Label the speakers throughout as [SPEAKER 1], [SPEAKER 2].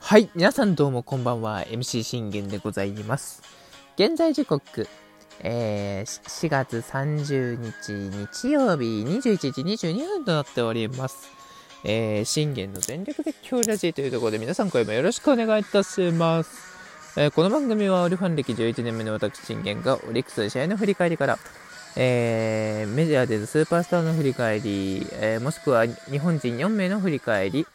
[SPEAKER 1] はい、皆さんどうもこんばんは、MC 信玄でございます。現在時刻、えー、4月30日日曜日21時22分となっております。えー、信玄の全力絶叫ラジというところで皆さん声もよろしくお願いいたします。えー、この番組はオリファン歴11年目の私信玄がオリックスの試合の振り返りから、えー、メジャーでのスーパースターの振り返り、えー、もしくは日本人4名の振り返り、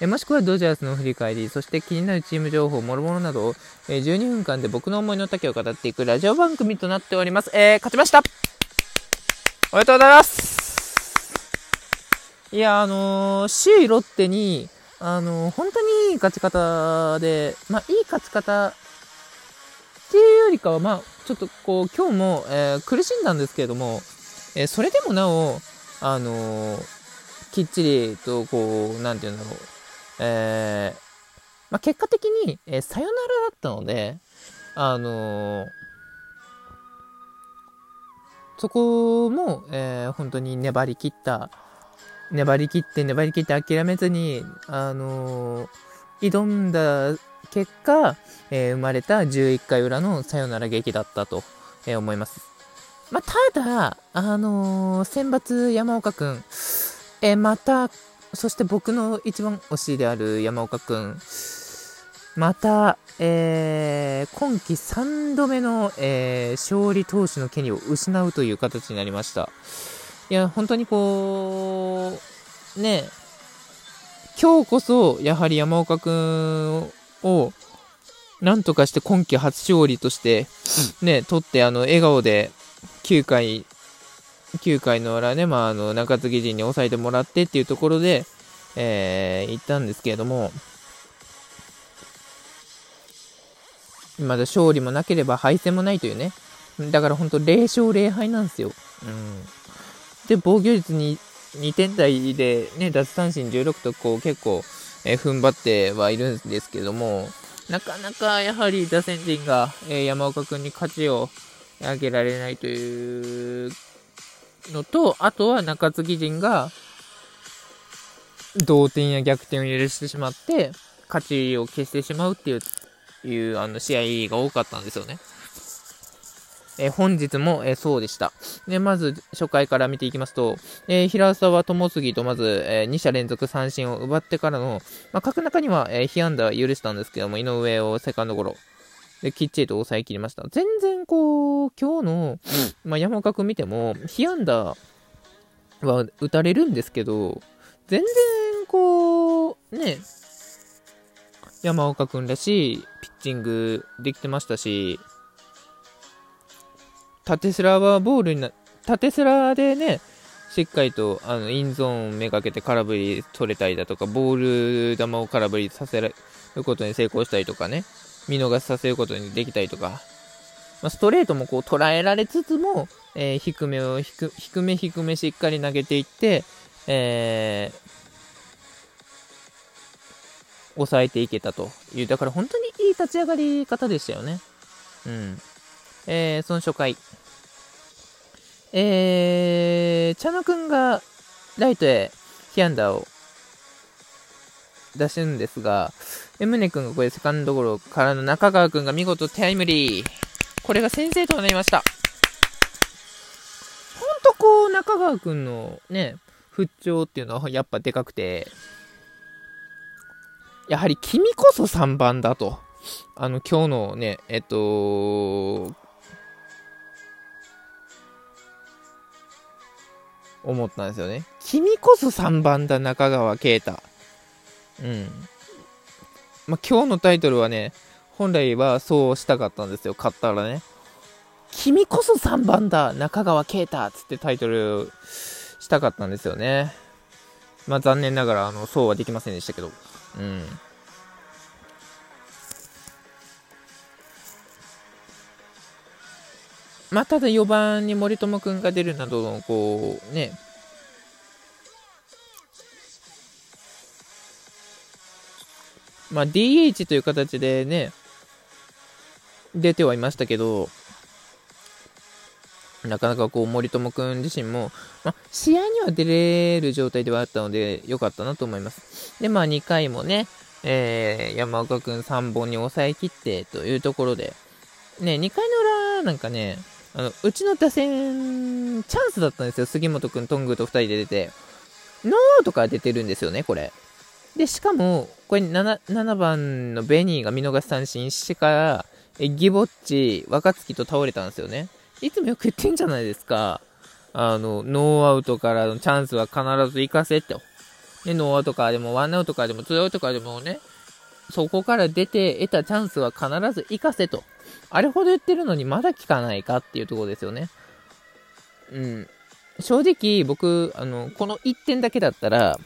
[SPEAKER 1] えもしくはドジャースの振り返り、そして気になるチーム情報、もろもろなどを、え12分間で僕の思いの丈を語っていくラジオ番組となっております。えー、勝ちました。おめでとうございます。いや、あのー、首位ロッテに、あのー、本当にいい勝ち方で、まあ、いい勝ち方っていうよりかは、まあ、ちょっとこう、今日も、えー、苦しんだんですけれども、えそれでもなお、あのきっちりと、こう、なんて言うんだろう、えまあ、結果的に、えサヨナラだったので、あのそこも、え本当に粘り切った、粘り切って粘り切って諦めずに、あのー、挑んだ結果、えー、生まれた11回裏のサヨナラ劇だったと、えー、思います。まあ、ただ、あの選抜山岡くん、えまた、そして僕の一番推しである山岡くん、また、えー、今季3度目の、えー、勝利投手の権利を失うという形になりました。いや、本当にこう、ね、今日こそ、やはり山岡くんを、なんとかして今季初勝利として、ね、取って、あの、笑顔で、9回、9回の裏ね、まあ、あの、中継ぎ陣に抑えてもらってっていうところで、えー、行ったんですけれども、まだ勝利もなければ敗戦もないというね。だから本当0勝0敗なんですよ。うん。で、防御率に2点台で、ね、奪三振16とこう結構、えー、踏ん張ってはいるんですけども、なかなかやはり打線陣が、えー、山岡君に勝ちを上げられないというのと、あとは中継ぎ陣が同点や逆転を許してしまって、勝ちを消してしまうっていう、いうあの試合が多かったんですよね。え、本日も、え、そうでした。で、まず初回から見ていきますと、えー、平沢智杉とまず、え2者連続三振を奪ってからの、まあ、各中には、え被安打許したんですけども、井上をセカンドゴロ。で、きっちりと抑えきりました。全然こう、今日の、まあ、山岡君見ても、被安打は打たれるんですけど、全然こう、ね、山岡君らしいピッチングできてましたし、縦スラはボールにな、縦スラでね、しっかりとあのインゾーンめがけて空振り取れたりだとか、ボール球を空振りさせることに成功したりとかね、見逃させることにできたりとか、まあ、ストレートもこう捉えられつつも、えー、低めを低低め低めしっかり投げていって、えー、抑えていけたという、だから本当にいい立ち上がり方でしたよね。うん。えー、その初回。えー、茶野くんがライトへ被安打を出すんですが、え、宗君がこれセカンドゴロからの中川君が見事タイムリー。これが先制となりました。ほんとこう、中川君のね、復調っていうのはやっぱでかくて、やはり君こそ3番だと。あの、今日のね、えっと、思ったんですよね。君こそ3番だ、中川圭太。うん。まあ、今日のタイトルはね、本来はそうしたかったんですよ、買ったらね。君こそ3番だ、中川圭太っつってタイトルしたかったんですよね。まあ、残念ながら、あの、そうはできませんでしたけど。うん。まあ、ただ4番に森友君が出るなどの、こう、ね、まあ、DH という形でね、出てはいましたけど、なかなかこう森友君自身も、まあ、試合には出れる状態ではあったので良かったなと思います。で、まあ2回もね、えー、山岡君3本に抑えきってというところで、ね、2回の裏なんかね、あの、うちの打線、チャンスだったんですよ。杉本君、トングと2人で出て。ノーアウトから出てるんですよね、これ。で、しかも、これ 7, 7番のベニーが見逃し三振してから、えギボッチ、若月と倒れたんですよね。いつもよく言ってんじゃないですか。あの、ノーアウトからのチャンスは必ず活かせと。で、ノーアウトからでも、ワンアウトからでも、ツーアウトからでもね、そこから出て得たチャンスは必ず活かせと。あれほど言ってるのにまだ聞かないかっていうところですよね。うん。正直、僕、あの、この1点だけだったら、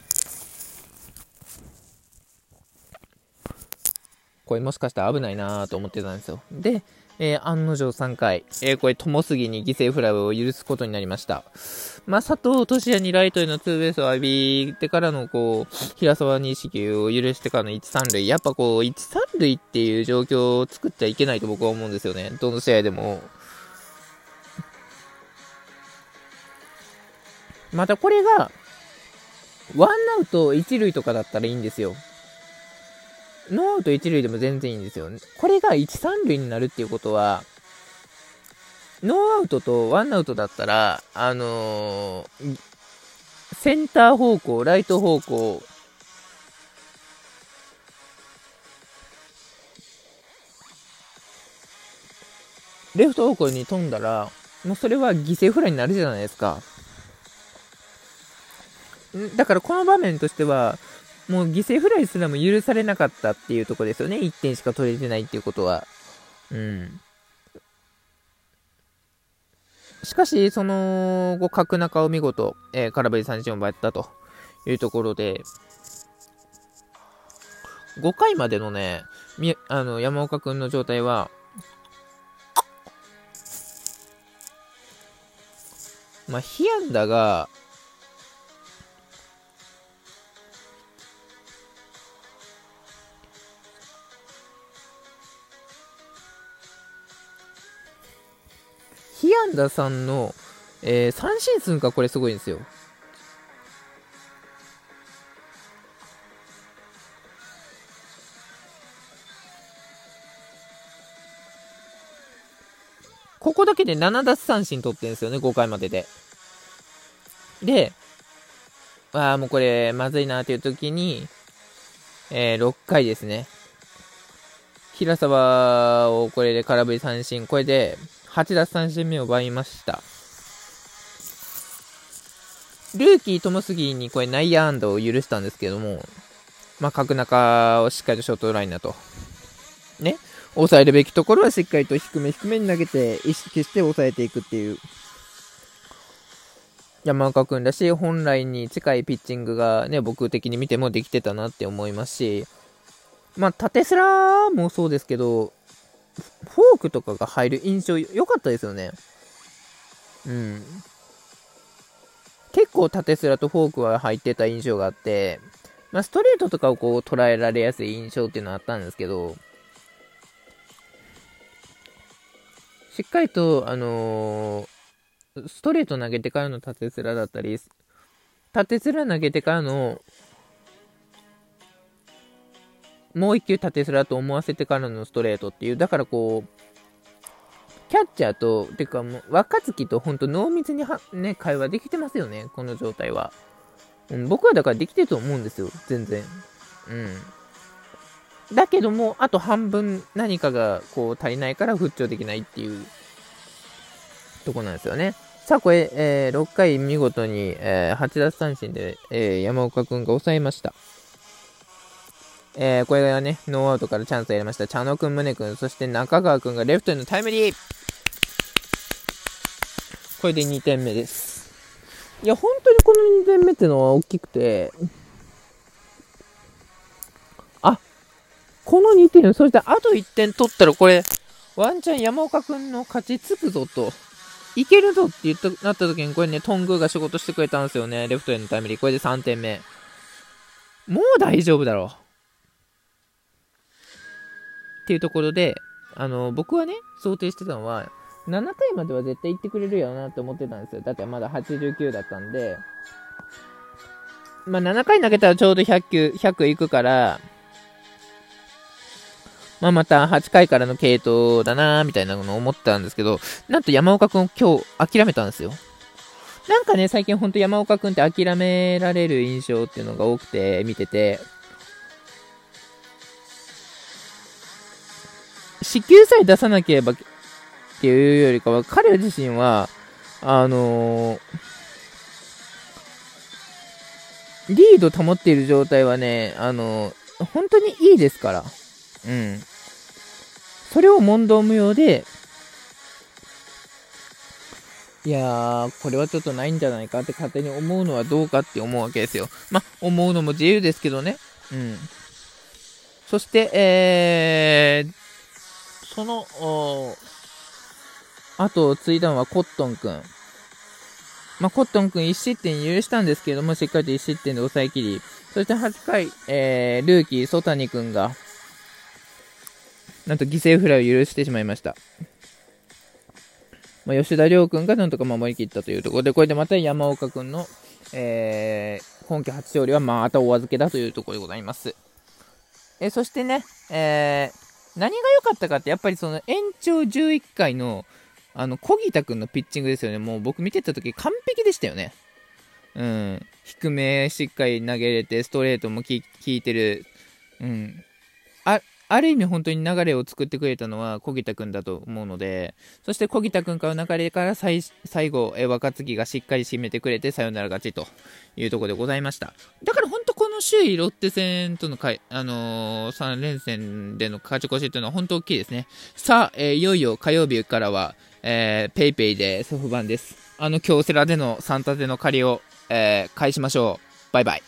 [SPEAKER 1] これもしかしたら危ないなと思ってたんですよ。で、えー、案の定3回、えー、これ、友杉に犠牲フライを許すことになりました。まあ、佐藤俊也にライトへのツーベースを浴びてからの、こう、平沢に死球を許してからの1、3塁。やっぱこう、1、3塁っていう状況を作っちゃいけないと僕は思うんですよね。どの試合でも。またこれが、ワンアウト1塁とかだったらいいんですよ。ノーアウト1塁でも全然いいんですよ。これが1、3塁になるっていうことは、ノーアウトとワンアウトだったら、あのー、センター方向、ライト方向、レフト方向に飛んだら、もうそれは犠牲フライになるじゃないですか。だからこの場面としては、もう犠牲フライすらも許されなかったっていうとこですよね。1点しか取れてないっていうことは。うん。しかし、その後、角中を見事、えー、空振り三振を奪ったというところで、5回までのね、みあの山岡君の状態は、まあ、被安打が、ヒアンダさんの、えー、三振数がこれすごいんですよ。ここだけで7奪三振取ってるんですよね、5回までで。で、ああ、もうこれ、まずいなっていう時に、えー、6回ですね。平沢をこれで空振り三振、これで、8奪三振目を奪いました。ルーキー友杉にこれ内野安打を許したんですけども、まあ、角中をしっかりとショートライナーと、ね、抑えるべきところはしっかりと低め低めに投げて、意識して抑えていくっていう、山岡君らし、本来に近いピッチングがね、僕的に見てもできてたなって思いますし、まあ、縦スラーもそうですけど、フォークとかが入る印象良かったですよね。うん。結構縦スラとフォークは入ってた印象があって、まあ、ストレートとかをこう捉えられやすい印象っていうのはあったんですけど、しっかりと、あのー、ストレート投げてからの縦スラだったり、縦スラ投げてからのもう一球縦スラと思わせてからのストレートっていう、だからこう、キャッチャーと、てかもう、若月と本当濃密には、ね、会話できてますよね、この状態は。うん、僕はだからできてると思うんですよ、全然。うん。だけども、あと半分何かがこう足りないから復調できないっていうとこなんですよね。さあ、これ、えー、6回見事に、えー、8奪三振で、えー、山岡君が抑えました。えー、これがね、ノーアウトからチャンスをやりました。茶野くん、宗くん、そして中川くんがレフトへのタイムリーこれで2点目です。いや、本当にこの2点目ってのは大きくて、あ、この2点、そしてあと1点取ったらこれ、ワンチャン山岡くんの勝ちつくぞと、いけるぞって言った、なった時にこれね、トングが仕事してくれたんですよね。レフトへのタイムリー。これで3点目。もう大丈夫だろう。っていうところで、あの、僕はね、想定してたのは、7回までは絶対行ってくれるよなって思ってたんですよ。だってまだ89だったんで、まあ7回投げたらちょうど100球、100いくから、まあまた8回からの系統だなみたいなのを思ってたんですけど、なんと山岡くん今日諦めたんですよ。なんかね、最近ほんと山岡くんって諦められる印象っていうのが多くて見てて、支給さえ出さなければっていうよりかは、彼自身は、あのー、リード保っている状態はね、あのー、本当にいいですから。うん。それを問答無用で、いやー、これはちょっとないんじゃないかって勝手に思うのはどうかって思うわけですよ。ま思うのも自由ですけどね。うん。そして、えー、その、あと、継いだのはコットン君。まあ、コットン君1失点許したんですけども、しっかりと1失点で抑えきり、そして8回、えー、ルーキー、ソタニ君が、なんと犠牲フライを許してしまいました。まあ、吉田亮君がなんとか守りきったというところで、これでまた山岡君の、えー、今季初勝利はまたお預けだというところでございます。えそしてね、えー、何が良かったかって、やっぱりその延長11回の、あの、小木田君のピッチングですよね。もう僕見てた時完璧でしたよね。うん。低めしっかり投げれて、ストレートも効いてる。うん。あ、ある意味本当に流れを作ってくれたのは小木田君だと思うので、そして小木田君からの流れから最後、え若月がしっかり締めてくれてサヨナラ勝ちというところでございました。だから本当この首位ロッテ戦とのかい、あのー、3連戦での勝ち越しというのは本当大きいですね。さあ、えー、いよいよ火曜日からは、えー、ペイペイでソフバンです。あの京セラでの3立ての借りを、えー、返しましょう。バイバイ。